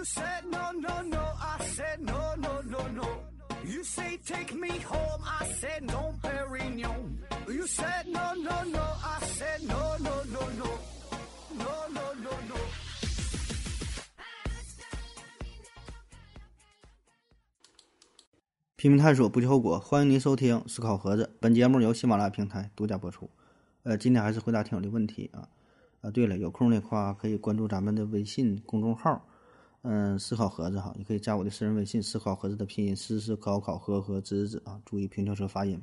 You said no, no, no. I said no, no, no, no. You say take me home. I said no, Perignon. You said no, no, no. I said no, no, no, no. No, no, no, no. 拼命探索，不计后果。欢迎您收听《思考盒子》，本节目由喜马拉雅平台独家播出。呃，今天还是回答听友的问题啊。啊，对了，有空的话可以关注咱们的微信公众号，嗯，思考盒子哈，你可以加我的私人微信“思考盒子”的拼音“思思考考和和子子”啊，注意平翘舌发音。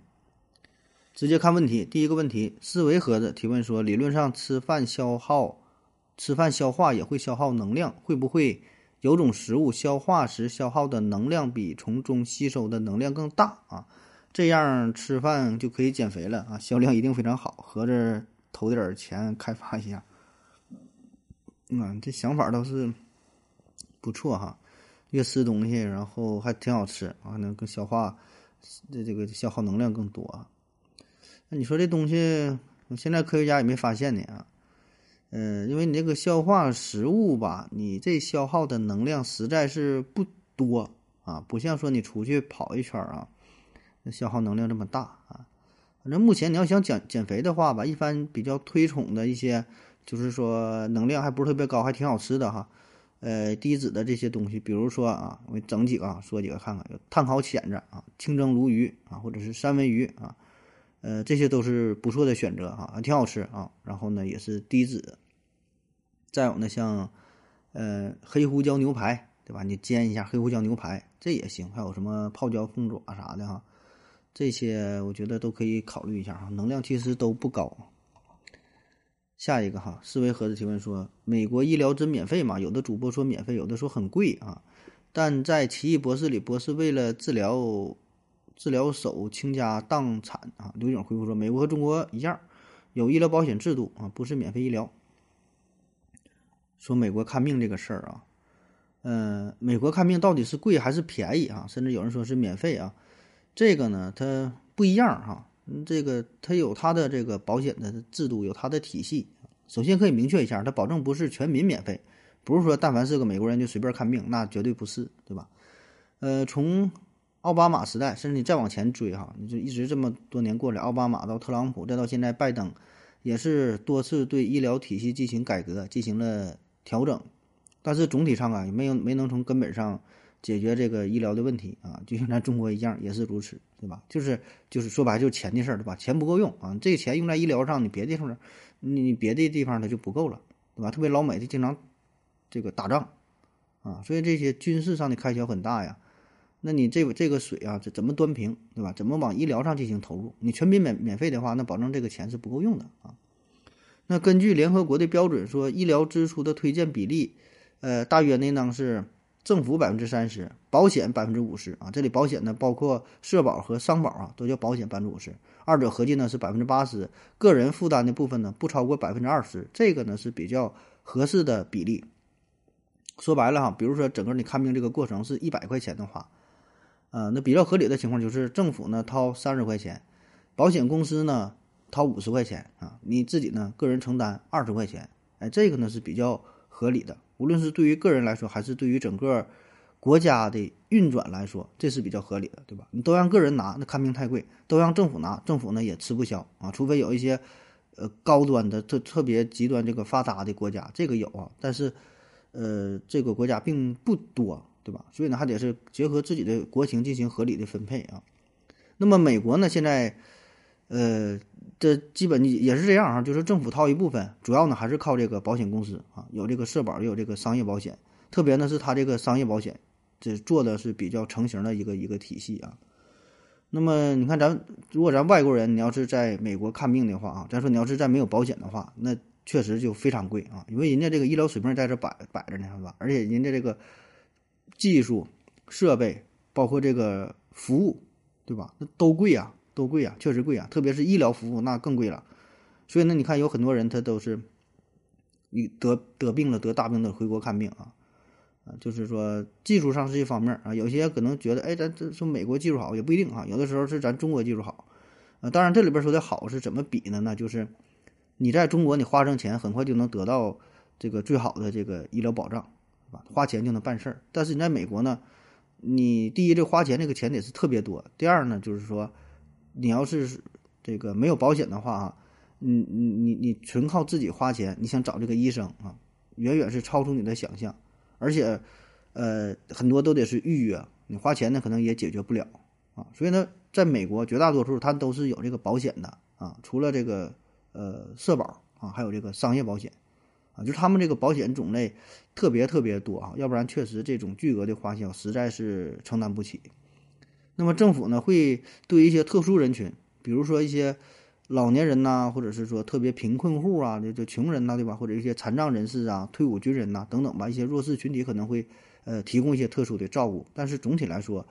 直接看问题，第一个问题，思维盒子提问说，理论上吃饭消耗、吃饭消化也会消耗能量，会不会？有种食物消化时消耗的能量比从中吸收的能量更大啊，这样吃饭就可以减肥了啊，销量一定非常好，合着投点钱开发一下。嗯，这想法倒是不错哈，越吃东西，然后还挺好吃啊，能更消化，这这个消耗能量更多。那你说这东西，现在科学家也没发现呢啊。嗯，因为你这个消化食物吧，你这消耗的能量实在是不多啊，不像说你出去跑一圈啊，消耗能量这么大啊。反正目前你要想减减肥的话吧，一般比较推崇的一些，就是说能量还不是特别高，还挺好吃的哈。呃，低脂的这些东西，比如说啊，我整几个啊，说几个看看，有碳烤蚬子啊，清蒸鲈鱼啊，或者是三文鱼啊。呃，这些都是不错的选择啊，挺好吃啊。然后呢，也是低脂。再有呢，像呃黑胡椒牛排，对吧？你煎一下黑胡椒牛排，这也行。还有什么泡椒凤爪啥的哈，这些我觉得都可以考虑一下哈。能量其实都不高。下一个哈，思维盒子提问说：美国医疗真免费吗？有的主播说免费，有的说很贵啊。但在《奇异博士》里，博士为了治疗。治疗手倾家荡产啊！刘勇回复说：“美国和中国一样，有医疗保险制度啊，不是免费医疗。”说美国看病这个事儿啊，嗯，美国看病到底是贵还是便宜啊？甚至有人说是免费啊，这个呢，它不一样哈。这个它有它的这个保险的制度，有它的体系。首先可以明确一下，它保证不是全民免费，不是说但凡是个美国人就随便看病，那绝对不是，对吧？呃，从奥巴马时代，甚至你再往前追哈，你就一直这么多年过来，奥巴马到特朗普，再到现在拜登，也是多次对医疗体系进行改革，进行了调整，但是总体上啊，也没有没能从根本上解决这个医疗的问题啊，就像咱中国一样，也是如此，对吧？就是就是说白就是钱的事儿，对吧？钱不够用啊，这个钱用在医疗上，你别的地方，你你别的地方它就不够了，对吧？特别老美，它经常这个打仗啊，所以这些军事上的开销很大呀。那你这这个水啊，这怎么端平，对吧？怎么往医疗上进行投入？你全民免免费的话，那保证这个钱是不够用的啊。那根据联合国的标准说，医疗支出的推荐比例，呃，大约呢呢是政府百分之三十，保险百分之五十啊。这里保险呢包括社保和商保啊，都叫保险百分之五十，二者合计呢是百分之八十。个人负担的部分呢不超过百分之二十，这个呢是比较合适的比例。说白了哈，比如说整个你看病这个过程是一百块钱的话。啊，那比较合理的情况就是政府呢掏三十块钱，保险公司呢掏五十块钱啊，你自己呢个人承担二十块钱，哎，这个呢是比较合理的。无论是对于个人来说，还是对于整个国家的运转来说，这是比较合理的，对吧？你都让个人拿，那看病太贵；都让政府拿，政府呢也吃不消啊。除非有一些呃高端的、特特别极端这个发达的国家，这个有啊，但是呃这个国家并不多。对吧？所以呢，还得是结合自己的国情进行合理的分配啊。那么美国呢，现在，呃，这基本也是这样啊，就是政府掏一部分，主要呢还是靠这个保险公司啊，有这个社保，也有这个商业保险。特别呢是它这个商业保险，这做的是比较成型的一个一个体系啊。那么你看，咱如果咱外国人，你要是在美国看病的话啊，咱说你要是在没有保险的话，那确实就非常贵啊，因为人家这个医疗水平在这摆摆着呢，是吧？而且人家这个。技术、设备，包括这个服务，对吧？那都贵呀，都贵呀，确实贵呀。特别是医疗服务，那更贵了。所以呢，你看有很多人他都是，你得得病了，得大病的回国看病啊，啊，就是说技术上是一方面啊。有些可能觉得，哎，咱这说美国技术好也不一定啊。有的时候是咱中国技术好，啊，当然这里边说的好是怎么比呢？那就是你在中国你花上钱，很快就能得到这个最好的这个医疗保障。对吧？花钱就能办事儿。但是你在美国呢，你第一这花钱这个钱得是特别多，第二呢就是说，你要是这个没有保险的话啊，你你你你纯靠自己花钱，你想找这个医生啊，远远是超出你的想象，而且呃很多都得是预约，你花钱呢可能也解决不了啊。所以呢，在美国绝大多数它都是有这个保险的啊，除了这个呃社保啊，还有这个商业保险。啊，就是他们这个保险种类特别特别多啊，要不然确实这种巨额的花销实在是承担不起。那么政府呢，会对一些特殊人群，比如说一些老年人呐，或者是说特别贫困户啊，就就穷人呐，对吧？或者一些残障人士啊、退伍军人呐等等吧，一些弱势群体可能会呃提供一些特殊的照顾。但是总体来说，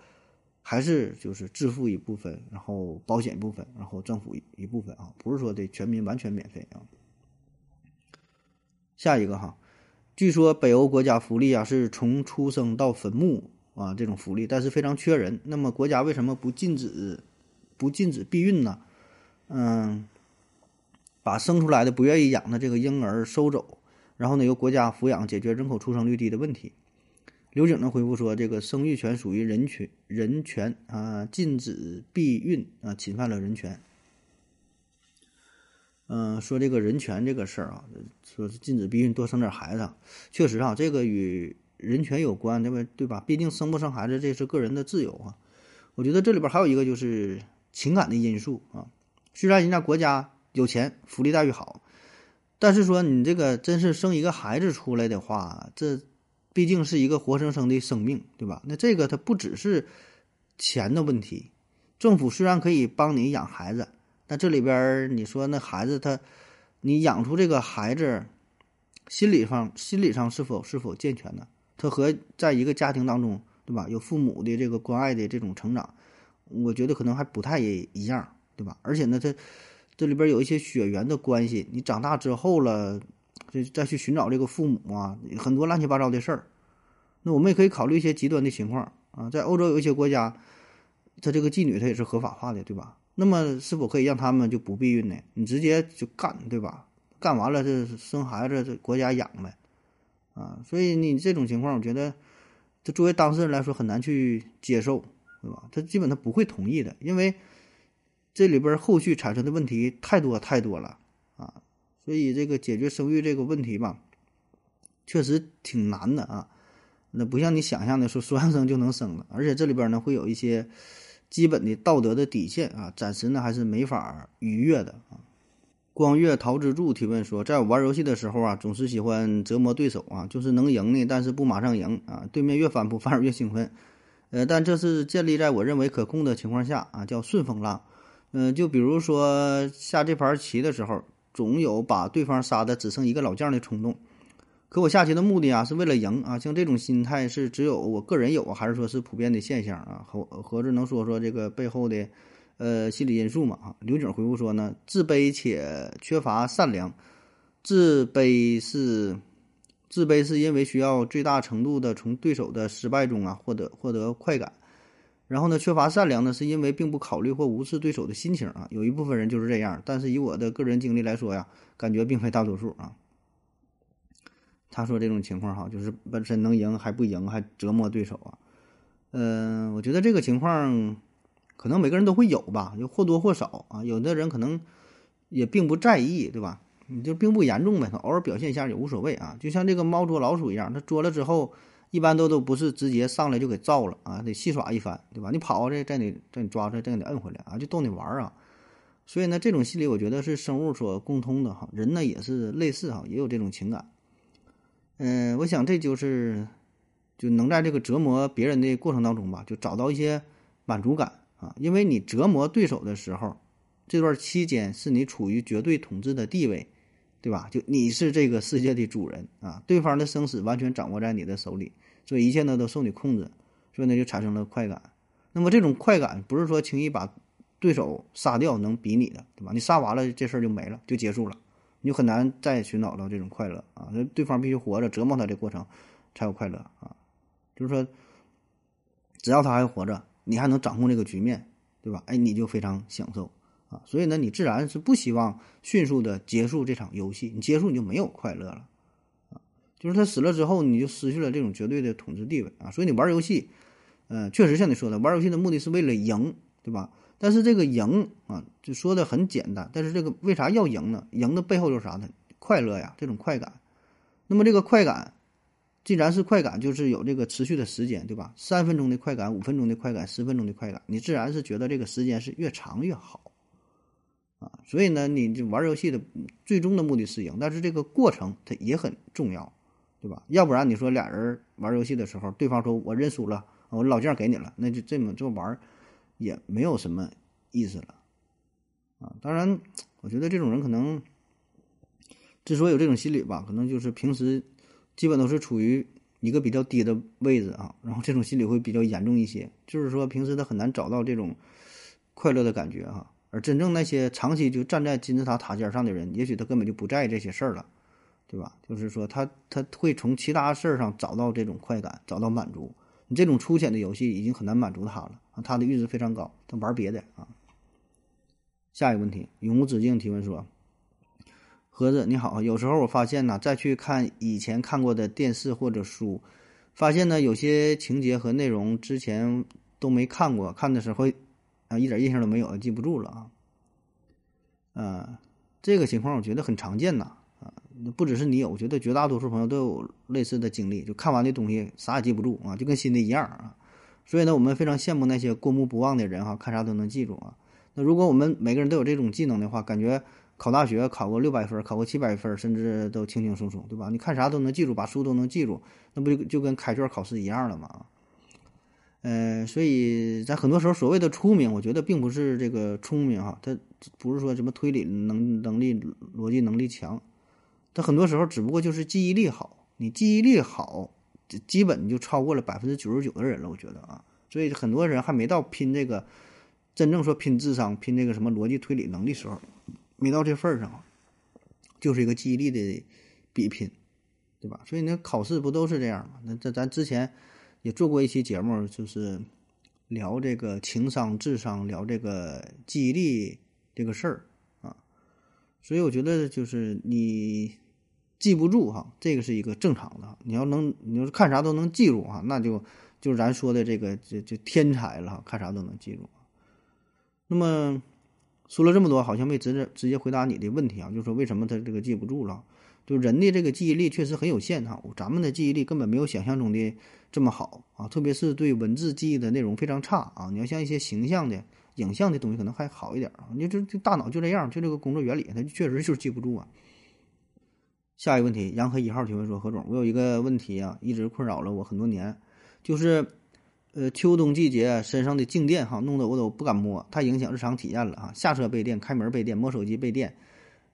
还是就是自付一部分，然后保险一部分，然后政府一部分啊，不是说的全民完全免费啊。下一个哈，据说北欧国家福利啊是从出生到坟墓啊这种福利，但是非常缺人。那么国家为什么不禁止不禁止避孕呢？嗯，把生出来的不愿意养的这个婴儿收走，然后呢由国家抚养，解决人口出生率低的问题。刘景呢回复说，这个生育权属于人权人权啊，禁止避孕啊，侵犯了人权。嗯，说这个人权这个事儿啊，说是禁止避孕，多生点孩子，确实啊，这个与人权有关，对吧？对吧？毕竟生不生孩子这是个人的自由啊。我觉得这里边还有一个就是情感的因素啊。虽然人家国家有钱，福利待遇好，但是说你这个真是生一个孩子出来的话，这毕竟是一个活生生的生命，对吧？那这个它不只是钱的问题，政府虽然可以帮你养孩子。但这里边你说那孩子他，你养出这个孩子，心理上心理上是否是否健全呢？他和在一个家庭当中，对吧？有父母的这个关爱的这种成长，我觉得可能还不太一样，对吧？而且呢，他这里边有一些血缘的关系，你长大之后了，就再去寻找这个父母啊，很多乱七八糟的事儿。那我们也可以考虑一些极端的情况啊，在欧洲有一些国家，他这个妓女他也是合法化的，对吧？那么是否可以让他们就不避孕呢？你直接就干，对吧？干完了这生孩子，这国家养呗，啊，所以你这种情况，我觉得，这作为当事人来说很难去接受，对吧？他基本他不会同意的，因为这里边后续产生的问题太多太多了啊，所以这个解决生育这个问题吧，确实挺难的啊。那不像你想象的说说要生就能生了，而且这里边呢会有一些。基本的道德的底线啊，暂时呢还是没法逾越的啊。光月陶之助提问说，在我玩游戏的时候啊，总是喜欢折磨对手啊，就是能赢呢，但是不马上赢啊，对面越反扑反而越兴奋。呃，但这是建立在我认为可控的情况下啊，叫顺风浪。嗯，就比如说下这盘棋的时候，总有把对方杀的只剩一个老将的冲动。可我下棋的目的啊，是为了赢啊！像这种心态是只有我个人有，还是说是普遍的现象啊？合合着能说说这个背后的，呃，心理因素嘛？啊，刘景回复说呢，自卑且缺乏善良，自卑是自卑是因为需要最大程度的从对手的失败中啊获得获得快感，然后呢，缺乏善良呢，是因为并不考虑或无视对手的心情啊。有一部分人就是这样，但是以我的个人经历来说呀，感觉并非大多数啊。他说这种情况哈，就是本身能赢还不赢，还折磨对手啊。嗯，我觉得这个情况可能每个人都会有吧，就或多或少啊。有的人可能也并不在意，对吧？你就并不严重呗，他偶尔表现一下也无所谓啊。就像这个猫捉老鼠一样，它捉了之后，一般都都不是直接上来就给造了啊，得戏耍一番，对吧？你跑这再得再你抓着再给你摁回来啊，就逗你玩儿啊。所以呢，这种心理我觉得是生物所共通的哈，人呢也是类似哈，也有这种情感。嗯，我想这就是就能在这个折磨别人的过程当中吧，就找到一些满足感啊。因为你折磨对手的时候，这段期间是你处于绝对统治的地位，对吧？就你是这个世界的主人啊，对方的生死完全掌握在你的手里，所以一切呢都受你控制，所以呢就产生了快感。那么这种快感不是说轻易把对手杀掉能比拟的，对吧？你杀完了这事儿就没了，就结束了。你就很难再寻找到这种快乐啊！那对方必须活着，折磨他的过程才有快乐啊！就是说，只要他还活着，你还能掌控这个局面，对吧？哎，你就非常享受啊！所以呢，你自然是不希望迅速的结束这场游戏，你结束你就没有快乐了啊！就是他死了之后，你就失去了这种绝对的统治地位啊。所以你玩游戏，呃，确实像你说的，玩游戏的目的是为了赢，对吧？但是这个赢啊，就说的很简单，但是这个为啥要赢呢？赢的背后就是啥呢？快乐呀，这种快感。那么这个快感，既然是快感，就是有这个持续的时间，对吧？三分钟的快感，五分钟的快感，十分钟的快感，你自然是觉得这个时间是越长越好。啊，所以呢，你就玩游戏的最终的目的是赢，但是这个过程它也很重要，对吧？要不然你说俩人玩游戏的时候，对方说我认输了，我老将给你了，那就这么这么玩也没有什么意思了。啊，当然，我觉得这种人可能之所以有这种心理吧，可能就是平时基本都是处于一个比较低的位置啊，然后这种心理会比较严重一些，就是说平时他很难找到这种快乐的感觉哈。而真正那些长期就站在金字塔塔尖上的人，也许他根本就不在意这些事儿了，对吧？就是说，他他会从其他事儿上找到这种快感，找到满足。你这种粗浅的游戏已经很难满足他了，他的阈值非常高，他玩别的啊。下一个问题，永无止境提问说：“盒子你好，有时候我发现呢，再去看以前看过的电视或者书，发现呢有些情节和内容之前都没看过，看的时候。”啊，一点印象都没有，记不住了啊。呃，这个情况我觉得很常见呐，啊，不只是你有，我觉得绝大多数朋友都有类似的经历，就看完的东西啥也记不住啊，就跟新的一样啊。所以呢，我们非常羡慕那些过目不忘的人哈，看啥都能记住啊。那如果我们每个人都有这种技能的话，感觉考大学考个六百分，考个七百分，甚至都轻轻松松，对吧？你看啥都能记住，把书都能记住，那不就就跟开卷考试一样了吗？呃，所以在很多时候，所谓的聪明，我觉得并不是这个聪明哈，他不是说什么推理能能力、逻辑能力强，他很多时候只不过就是记忆力好。你记忆力好，基本就超过了百分之九十九的人了，我觉得啊。所以很多人还没到拼这个真正说拼智商、拼这个什么逻辑推理能力时候，没到这份儿上，就是一个记忆力的比拼，对吧？所以那考试不都是这样吗？那这咱之前。也做过一期节目，就是聊这个情商、智商，聊这个记忆力这个事儿啊。所以我觉得，就是你记不住哈，这个是一个正常的。你要能，你要是看啥都能记住哈，那就就是咱说的这个就就天才了，看啥都能记住。那么说了这么多，好像没直接直接回答你的问题啊，就是说为什么他这个记不住了？就人的这个记忆力确实很有限哈，咱们的记忆力根本没有想象中的这么好啊，特别是对文字记忆的内容非常差啊。你要像一些形象的、影像的东西，可能还好一点啊。你这这大脑就这样，就这个工作原理，它确实就是记不住啊。下一个问题，杨和一号提问说：何总，我有一个问题啊，一直困扰了我很多年，就是呃秋冬季节身上的静电哈，弄得我都不敢摸，太影响日常体验了哈。下车备电，开门备电，摸手机备电，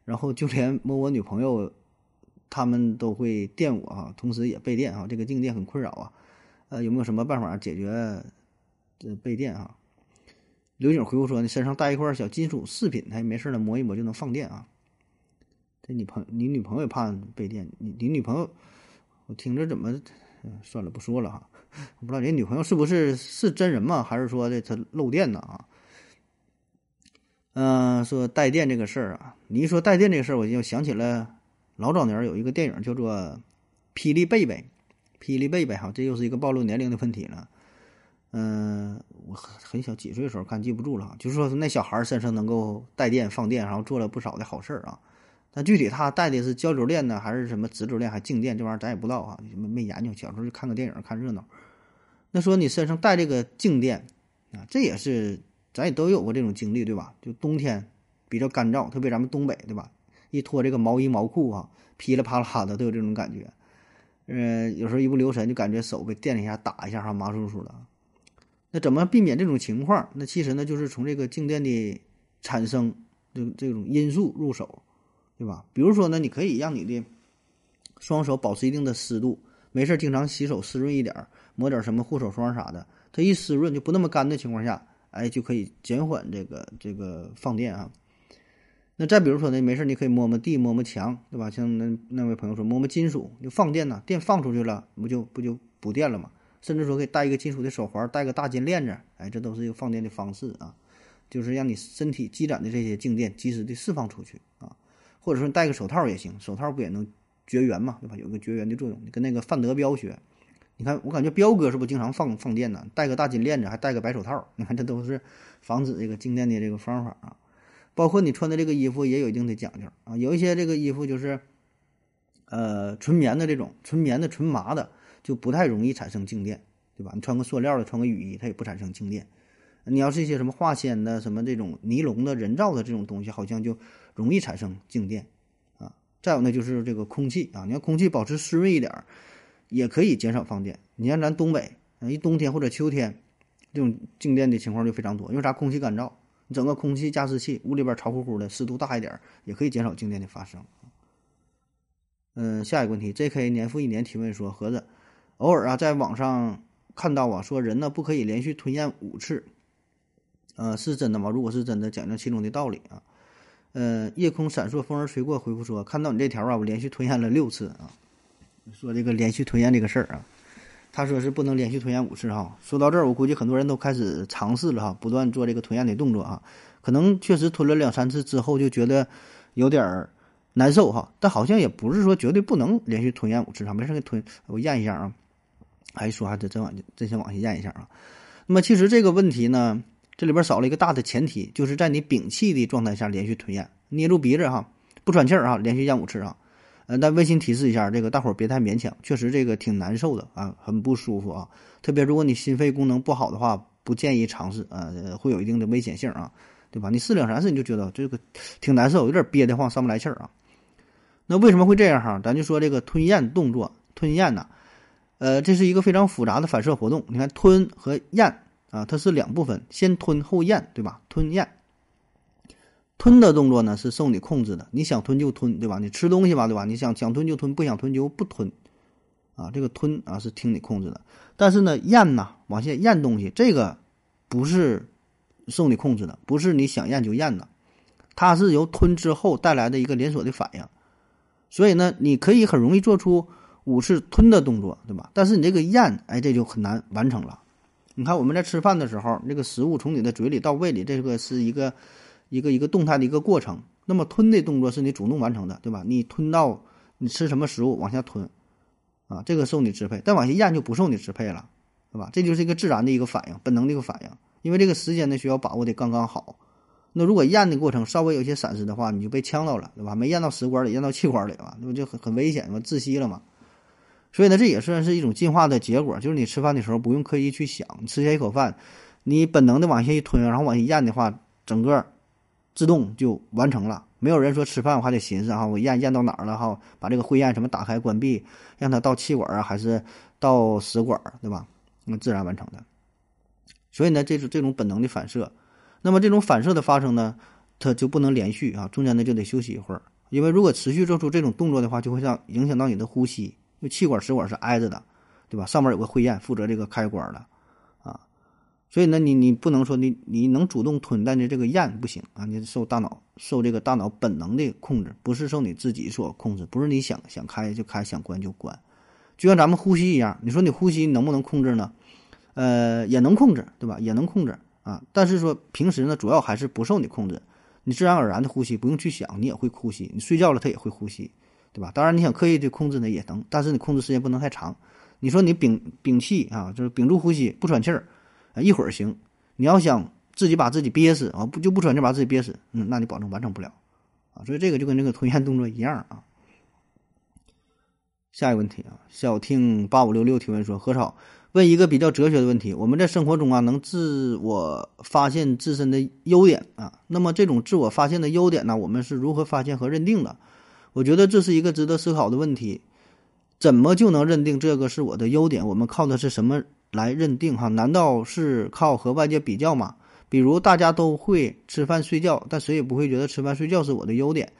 然后就连摸我女朋友。他们都会电我啊，同时也备电啊，这个静电很困扰啊，呃，有没有什么办法解决这备电啊？刘景回复说：“你身上带一块小金属饰品，他没事了摸一摸就能放电啊。”这你朋你女朋友怕被电？你你女朋友，我听着怎么，算了不说了哈，我不知道人女朋友是不是是真人吗？还是说的他漏电呢啊？嗯，说带电这个事儿啊，你一说带电这个事儿，我就想起了。老早年有一个电影叫做《霹雳贝贝》，霹雳贝贝哈，这又是一个暴露年龄的问题了。嗯，我很很小几岁的时候看，记不住了。就是说那小孩身上能够带电放电，然后做了不少的好事儿啊。但具体他带的是交流电呢，还是什么直流电，还静电，这玩意儿咱也不知道啊，没没研究。小时候就看个电影看热闹。那说你身上带这个静电啊，这也是咱也都有过这种经历，对吧？就冬天比较干燥，特别咱们东北，对吧？一脱这个毛衣毛裤啊，噼里啪啦的都有这种感觉。嗯，有时候一不留神就感觉手被电了一下，打一下哈，麻酥酥的。那怎么避免这种情况？那其实呢，就是从这个静电的产生这这种因素入手，对吧？比如说呢，你可以让你的双手保持一定的湿度，没事儿经常洗手湿润一点儿，抹点什么护手霜啥的，它一湿润就不那么干的情况下，哎，就可以减缓这个这个放电啊。那再比如说呢，没事你可以摸摸地，摸摸墙，对吧？像那那位朋友说摸摸金属就放电呐，电放出去了，不就不就补电了吗？甚至说可以戴一个金属的手环，戴个大金链子，哎，这都是一个放电的方式啊，就是让你身体积攒的这些静电及时的释放出去啊。或者说戴个手套也行，手套不也能绝缘嘛，对吧？有个绝缘的作用。你跟那个范德彪学，你看我感觉彪哥是不是经常放放电呢？戴个大金链子，还戴个白手套，你看这都是防止这个静电的这个方法啊。包括你穿的这个衣服也有一定的讲究啊，有一些这个衣服就是，呃，纯棉的这种，纯棉的、纯麻的，就不太容易产生静电，对吧？你穿个塑料的，穿个雨衣，它也不产生静电。你要是一些什么化纤的、什么这种尼龙的、人造的这种东西，好像就容易产生静电啊。再有呢，就是这个空气啊，你要空气保持湿润一点儿，也可以减少放电。你像咱东北，一冬天或者秋天，这种静电的情况就非常多，因为啥？空气干燥，你整个空气加湿器，屋里边潮乎乎的，湿度大一点，也可以减少静电的发生。嗯，下一个问题，J.K. 年复一年提问说：盒子，偶尔啊，在网上看到啊，说人呢不可以连续吞咽五次。呃，是真的吗？如果是真的，讲讲其中的道理啊。呃，夜空闪烁，风儿吹过，回复说，看到你这条啊，我连续吞咽了六次啊。说这个连续吞咽这个事儿啊，他说是不能连续吞咽五次哈。说到这儿，我估计很多人都开始尝试了哈，不断做这个吞咽的动作啊。可能确实吞了两三次之后，就觉得有点难受哈。但好像也不是说绝对不能连续吞咽五次哈，没事给吞，我咽一下啊。还说还真真往真想往下咽一下啊。那么其实这个问题呢？这里边少了一个大的前提，就是在你屏气的状态下连续吞咽，捏住鼻子哈，不喘气儿哈，连续咽五次啊。但温馨提示一下，这个大伙儿别太勉强，确实这个挺难受的啊，很不舒服啊。特别如果你心肺功能不好的话，不建议尝试啊，会有一定的危险性啊，对吧？你试两三次你就觉得这个挺难受，有点憋得慌，上不来气儿啊。那为什么会这样哈？咱就说这个吞咽动作，吞咽呢，呃，这是一个非常复杂的反射活动。你看吞和咽。啊，它是两部分，先吞后咽，对吧？吞咽，吞的动作呢是受你控制的，你想吞就吞，对吧？你吃东西吧，对吧？你想想吞就吞，不想吞就不吞，啊，这个吞啊是听你控制的。但是呢，咽呐，往下咽东西，这个不是受你控制的，不是你想咽就咽的，它是由吞之后带来的一个连锁的反应。所以呢，你可以很容易做出五次吞的动作，对吧？但是你这个咽，哎，这就很难完成了。你看我们在吃饭的时候，这个食物从你的嘴里到胃里，这个是一个一个一个动态的一个过程。那么吞的动作是你主动完成的，对吧？你吞到你吃什么食物往下吞，啊，这个受你支配。但往下咽就不受你支配了，对吧？这就是一个自然的一个反应，本能的一个反应。因为这个时间呢需要把握的刚刚好。那如果咽的过程稍微有些闪失的话，你就被呛到了，对吧？没咽到食管里，咽到气管里了，那不就很很危险吗？窒息了嘛。所以呢，这也算是一种进化的结果，就是你吃饭的时候不用刻意去想，吃下一口饭，你本能的往下一吞，然后往下咽的话，整个自动就完成了。没有人说吃饭我还得寻思哈，我咽咽到哪儿了哈，把这个会咽什么打开关闭，让它到气管啊还是到食管，对吧？那自然完成的。所以呢，这是这种本能的反射。那么这种反射的发生呢，它就不能连续啊，中间呢就得休息一会儿，因为如果持续做出这种动作的话，就会让影响到你的呼吸。因为气管、食管是挨着的，对吧？上面有个会咽，负责这个开关的，所以呢，你你不能说你你能主动吞，但是这个咽不行啊，你受大脑受这个大脑本能的控制，不是受你自己所控制，不是你想想开就开，想关就关，就像咱们呼吸一样，你说你呼吸能不能控制呢？呃，也能控制，对吧？也能控制啊，但是说平时呢，主要还是不受你控制，你自然而然的呼吸，不用去想，你也会呼吸，你睡觉了，它也会呼吸。对吧？当然，你想刻意的控制呢也能，但是你控制时间不能太长。你说你屏屏气啊，就是屏住呼吸不喘气儿，一会儿行。你要想自己把自己憋死啊，不就不喘气把自己憋死，嗯，那你保证完成不了啊。所以这个就跟这个吞咽动作一样啊。下一个问题啊，小听八五六六提问说：何超问一个比较哲学的问题：我们在生活中啊，能自我发现自身的优点啊？那么这种自我发现的优点呢，我们是如何发现和认定的？我觉得这是一个值得思考的问题，怎么就能认定这个是我的优点？我们靠的是什么来认定？哈，难道是靠和外界比较吗？比如大家都会吃饭睡觉，但谁也不会觉得吃饭睡觉是我的优点。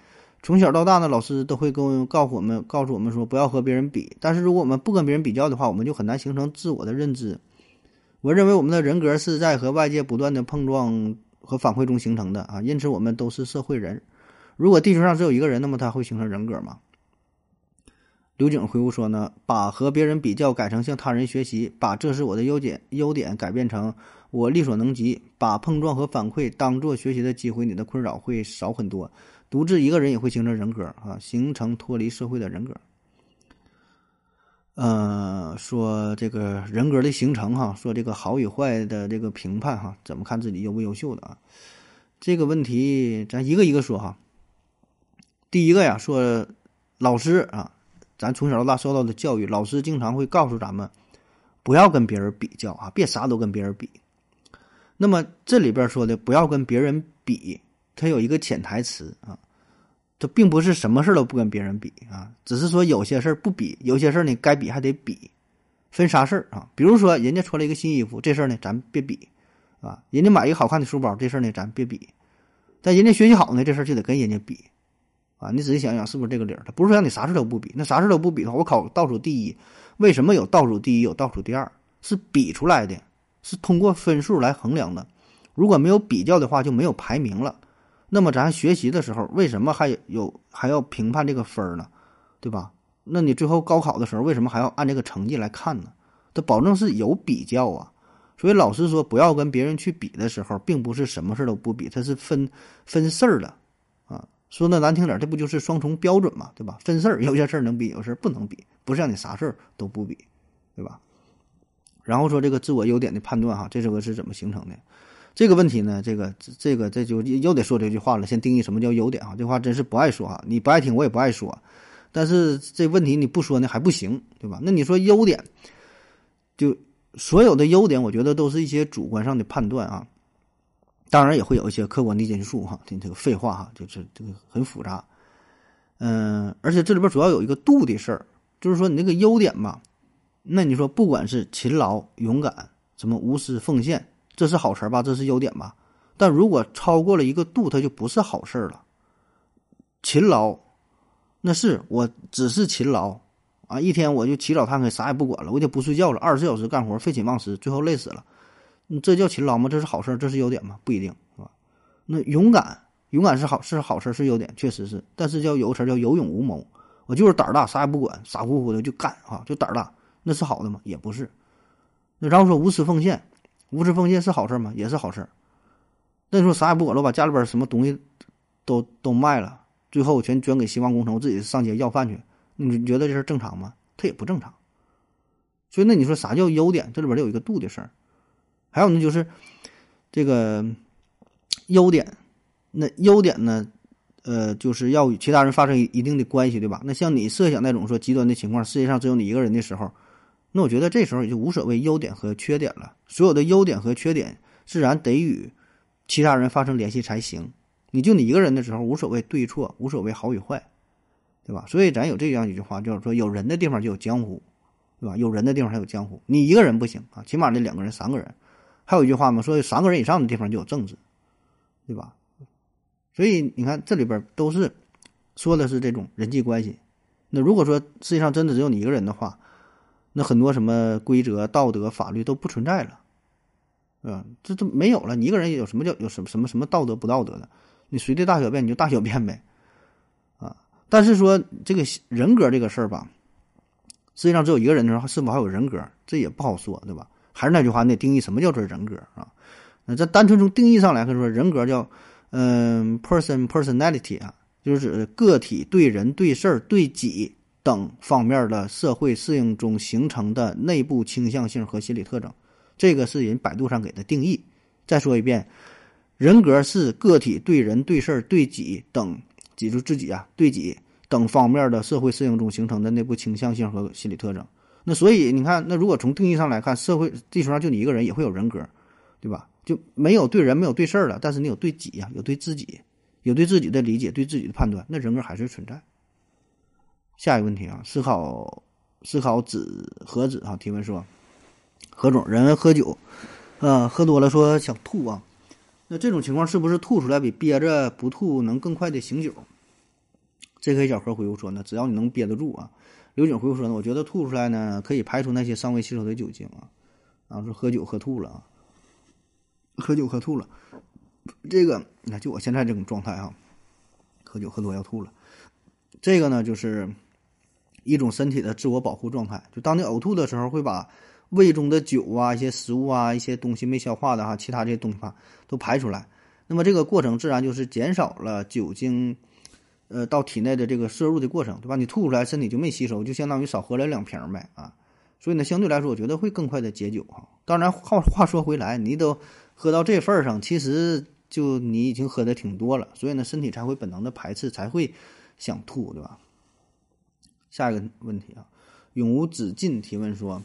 从小到大呢，老师都会跟告诉我们，告诉我们说不要和别人比。但是如果我们不跟别人比较的话，我们就很难形成自我的认知。我认为我们的人格是在和外界不断的碰撞和反馈中形成的啊，因此我们都是社会人。如果地球上只有一个人，那么他会形成人格吗？刘景回复说呢，把和别人比较改成向他人学习，把这是我的优点优点改变成我力所能及，把碰撞和反馈当做学习的机会，你的困扰会少很多。独自一个人也会形成人格啊，形成脱离社会的人格。呃，说这个人格的形成哈，说这个好与坏的这个评判哈，怎么看自己优不优秀的啊？这个问题咱一个一个说哈。第一个呀，说老师啊，咱从小到大受到的教育，老师经常会告诉咱们，不要跟别人比较啊，别啥都跟别人比。那么这里边说的不要跟别人比，它有一个潜台词啊。这并不是什么事都不跟别人比啊，只是说有些事不比，有些事呢该比还得比，分啥事啊？比如说人家穿了一个新衣服，这事呢咱别比，啊，人家买一个好看的书包，这事呢咱别比，但人家学习好呢，这事就得跟人家比，啊，你仔细想想是不是这个理儿？他不是说让你啥事都不比，那啥事都不比的话，我考倒数第一，为什么有倒数第一有倒数第二？是比出来的，是通过分数来衡量的，如果没有比较的话，就没有排名了。那么咱学习的时候，为什么还有还要评判这个分儿呢？对吧？那你最后高考的时候，为什么还要按这个成绩来看呢？它保证是有比较啊。所以老师说不要跟别人去比的时候，并不是什么事都不比，它是分分事儿的。说的难听点，这不就是双重标准嘛？对吧？分事儿，有些事儿能比，有些事儿不能比，不是让你啥事儿都不比，对吧？然后说这个自我优点的判断哈，这首歌是怎么形成的？这个问题呢，这个这个这就又得说这句话了。先定义什么叫优点哈，这话真是不爱说哈。你不爱听，我也不爱说。但是这问题你不说呢还不行，对吧？那你说优点，就所有的优点，我觉得都是一些主观上的判断啊。当然也会有一些客观的因素哈。这这个废话哈，就是这个很复杂。嗯，而且这里边主要有一个度的事儿，就是说你那个优点嘛，那你说不管是勤劳、勇敢，什么无私奉献。这是好词儿吧？这是优点吧？但如果超过了一个度，它就不是好事儿了。勤劳，那是我只是勤劳啊！一天我就起早贪黑，啥也不管了，我就不睡觉了，二十四小时干活，废寝忘食，最后累死了。你这叫勤劳吗？这是好事？这是优点吗？不一定，是吧？那勇敢，勇敢是好是好事，是优点，确实是。但是叫有个词叫有勇无谋，我就是胆儿大，啥也不管，傻乎乎的就干啊，就胆儿大，那是好的吗？也不是。那然后说无私奉献。无私奉献是好事吗？也是好事。那你说啥也不管了，我把家里边什么东西都都卖了，最后全捐给希望工程，我自己上街要饭去，你觉得这事正常吗？它也不正常。所以那你说啥叫优点？这里边有一个度的事儿。还有呢，就是这个优点，那优点呢，呃，就是要与其他人发生一定的关系，对吧？那像你设想那种说极端的情况，世界上只有你一个人的时候。那我觉得这时候也就无所谓优点和缺点了，所有的优点和缺点自然得与其他人发生联系才行。你就你一个人的时候，无所谓对错，无所谓好与坏，对吧？所以咱有这样一句话，就是说有人的地方就有江湖，对吧？有人的地方还有江湖。你一个人不行啊，起码得两个人、三个人。还有一句话嘛，说三个人以上的地方就有政治，对吧？所以你看这里边都是说的是这种人际关系。那如果说世界上真的只有你一个人的话，那很多什么规则、道德、法律都不存在了，嗯，这都没有了。你一个人有什么叫有什么什么什么道德不道德的？你随地大小便你就大小便呗，啊！但是说这个人格这个事儿吧，世界上只有一个人的时候，是否还有人格，这也不好说，对吧？还是那句话，那定义什么叫做人格啊？那这单纯从定义上来说，人格叫嗯，person personality 啊，就是指个体对人、对事儿、对己。等方面的社会适应中形成的内部倾向性和心理特征，这个是人百度上给的定义。再说一遍，人格是个体对人、对事儿、对己等，记住自己啊，对己等方面的社会适应中形成的内部倾向性和心理特征。那所以你看，那如果从定义上来看，社会地球上就你一个人也会有人格，对吧？就没有对人、没有对事儿了，但是你有对己呀，有对自己，有对自己的理解、对自己的判断，那人格还是存在。下一个问题啊，思考思考子何子啊提问说，何总，人喝酒，呃，喝多了说想吐啊，那这种情况是不是吐出来比憋着不吐能更快的醒酒？这个小何回复说呢，只要你能憋得住啊。刘景回复说呢，我觉得吐出来呢可以排除那些尚未吸收的酒精啊。然后说喝酒喝吐了啊，喝酒喝吐了，这个那就我现在这种状态啊，喝酒喝多要吐了，这个呢就是。一种身体的自我保护状态，就当你呕吐的时候，会把胃中的酒啊、一些食物啊、一些东西没消化的哈，其他这些东西啊都排出来。那么这个过程自然就是减少了酒精，呃到体内的这个摄入的过程，对吧？你吐出来，身体就没吸收，就相当于少喝了两瓶呗啊。所以呢，相对来说，我觉得会更快的解酒哈。当然，话话说回来，你都喝到这份儿上，其实就你已经喝的挺多了，所以呢，身体才会本能的排斥，才会想吐，对吧？下一个问题啊，永无止境提问说，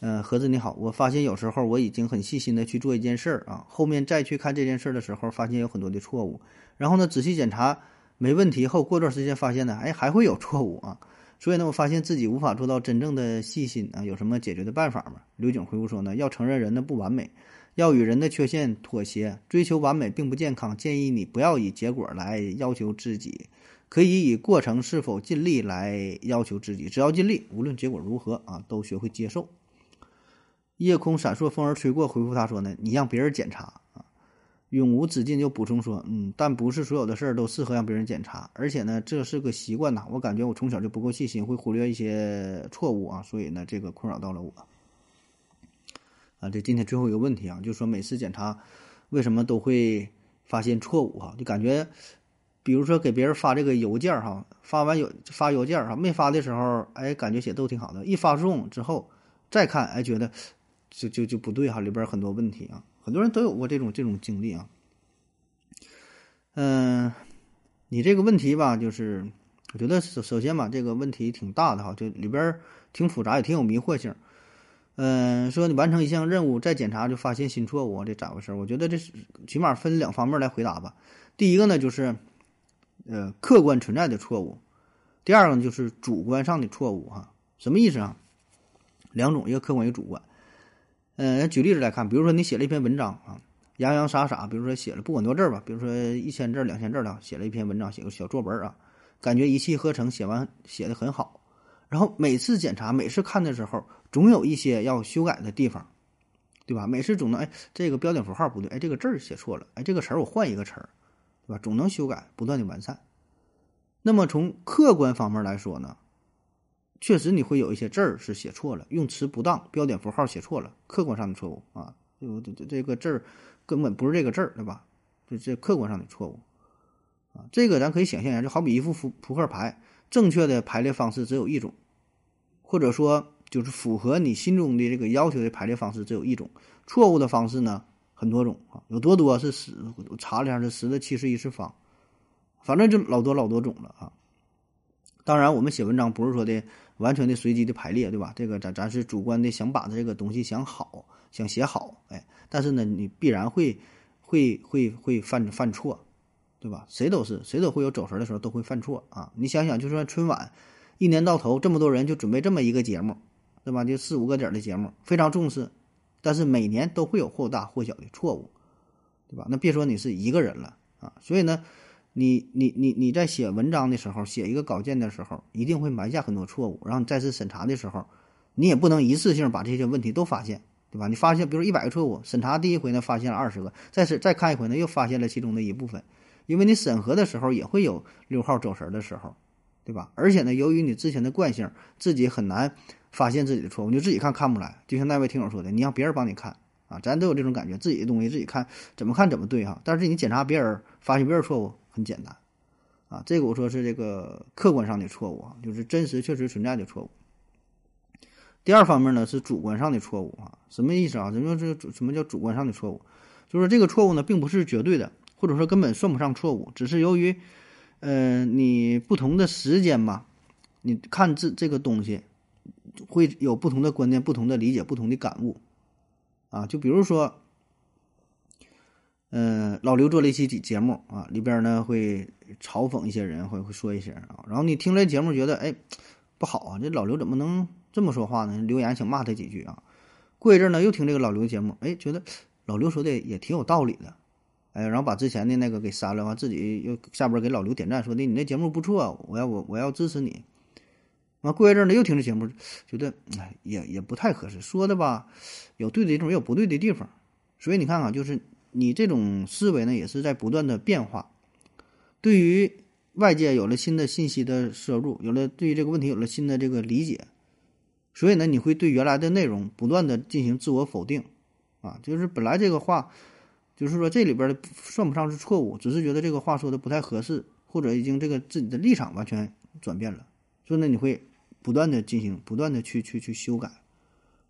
嗯，盒子你好，我发现有时候我已经很细心的去做一件事儿啊，后面再去看这件事儿的时候，发现有很多的错误，然后呢，仔细检查没问题后，过段时间发现呢，哎，还会有错误啊。所以呢，我发现自己无法做到真正的细心啊，有什么解决的办法吗？刘景回复说呢，要承认人的不完美，要与人的缺陷妥协，追求完美并不健康。建议你不要以结果来要求自己，可以以过程是否尽力来要求自己。只要尽力，无论结果如何啊，都学会接受。夜空闪烁，风儿吹过，回复他说呢，你让别人检查。永无止境就补充说，嗯，但不是所有的事儿都适合让别人检查，而且呢，这是个习惯呐。我感觉我从小就不够细心，会忽略一些错误啊，所以呢，这个困扰到了我。啊，这今天最后一个问题啊，就是说每次检查为什么都会发现错误哈？就感觉，比如说给别人发这个邮件哈，发完邮发邮件哈，没发的时候，哎，感觉写都挺好的，一发送之后再看，哎，觉得就就就不对哈，里边很多问题啊。很多人都有过这种这种经历啊，嗯，你这个问题吧，就是我觉得首首先吧，这个问题挺大的哈，就里边挺复杂，也挺有迷惑性。嗯，说你完成一项任务再检查就发现新错误，这咋回事？我觉得这是起码分两方面来回答吧。第一个呢，就是呃客观存在的错误；第二个呢，就是主观上的错误哈。什么意思啊？两种，一个客观，一个主观。嗯，举例子来看，比如说你写了一篇文章啊，洋洋洒洒，比如说写了不管多字吧，比如说一千字、两千字的，写了一篇文章，写个小作文啊，感觉一气呵成，写完写的很好。然后每次检查、每次看的时候，总有一些要修改的地方，对吧？每次总能哎，这个标点符号不对，哎，这个字儿写错了，哎，这个词儿我换一个词儿，对吧？总能修改，不断的完善。那么从客观方面来说呢？确实，你会有一些字儿是写错了，用词不当，标点符号写错了，客观上的错误啊，就这这这个字儿根本不是这个字儿，对吧？这这客观上的错误啊，这个咱可以想象一下，就好比一副扑扑克牌，正确的排列方式只有一种，或者说就是符合你心中的这个要求的排列方式只有一种，错误的方式呢很多种啊，有多多是十，我查了一下是十的七十一次方，反正就老多老多种了啊。当然，我们写文章不是说的。完全的随机的排列，对吧？这个咱咱是主观的想把这个东西想好，想写好，哎，但是呢，你必然会会会会犯犯错，对吧？谁都是，谁都会有走神的时候，都会犯错啊！你想想，就算春晚，一年到头这么多人就准备这么一个节目，对吧？就四五个点的节目，非常重视，但是每年都会有或大或小的错误，对吧？那别说你是一个人了啊！所以呢。你你你你在写文章的时候，写一个稿件的时候，一定会埋下很多错误。然后你再次审查的时候，你也不能一次性把这些问题都发现，对吧？你发现，比如一百个错误，审查第一回呢发现了二十个，再次再看一回呢又发现了其中的一部分，因为你审核的时候也会有六号走神的时候，对吧？而且呢，由于你之前的惯性，自己很难发现自己的错误，你就自己看看不来。就像那位听友说的，你让别人帮你看啊，咱都有这种感觉，自己的东西自己看怎么看怎么对哈。但是你检查别人，发现别人错误。很简单，啊，这个我说是这个客观上的错误啊，就是真实确实存在的错误。第二方面呢是主观上的错误啊，什么意思啊？什么是什么叫主观上的错误？就是这个错误呢并不是绝对的，或者说根本算不上错误，只是由于，呃，你不同的时间吧，你看这这个东西会有不同的观念、不同的理解、不同的感悟，啊，就比如说。嗯，老刘做了一期节目啊，里边呢会嘲讽一些人，会会说一些啊。然后你听这节目觉得哎不好啊，这老刘怎么能这么说话呢？留言想骂他几句啊。过一阵呢又听这个老刘节目，哎，觉得老刘说的也挺有道理的，哎，然后把之前的那个给删了，完自己又下边给老刘点赞，说的你那节目不错，我要我我要支持你。完过一阵呢又听这节目，觉得哎也也不太合适，说的吧有对的地方，也有不对的地方，所以你看看就是。你这种思维呢，也是在不断的变化。对于外界有了新的信息的摄入，有了对于这个问题有了新的这个理解，所以呢，你会对原来的内容不断的进行自我否定，啊，就是本来这个话，就是说这里边的算不上是错误，只是觉得这个话说的不太合适，或者已经这个自己的立场完全转变了，所以呢，你会不断的进行，不断的去去去修改，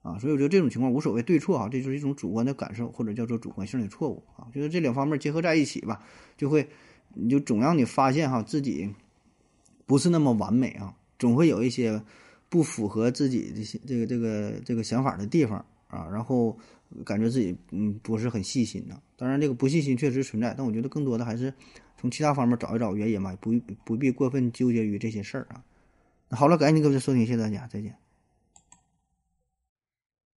啊，所以我觉得这种情况无所谓对错啊，这就是一种主观的感受或者叫做主观性的错误啊，就是这两方面结合在一起吧，就会你就总让你发现哈自己不是那么完美啊，总会有一些不符合自己这些这个这个这个想法的地方啊，然后。感觉自己嗯不是很细心呢。当然，这个不细心确实存在，但我觉得更多的还是从其他方面找一找原因嘛，不不必过分纠结于这些事儿啊。好了，感谢您各位的收听，谢谢大家，再见。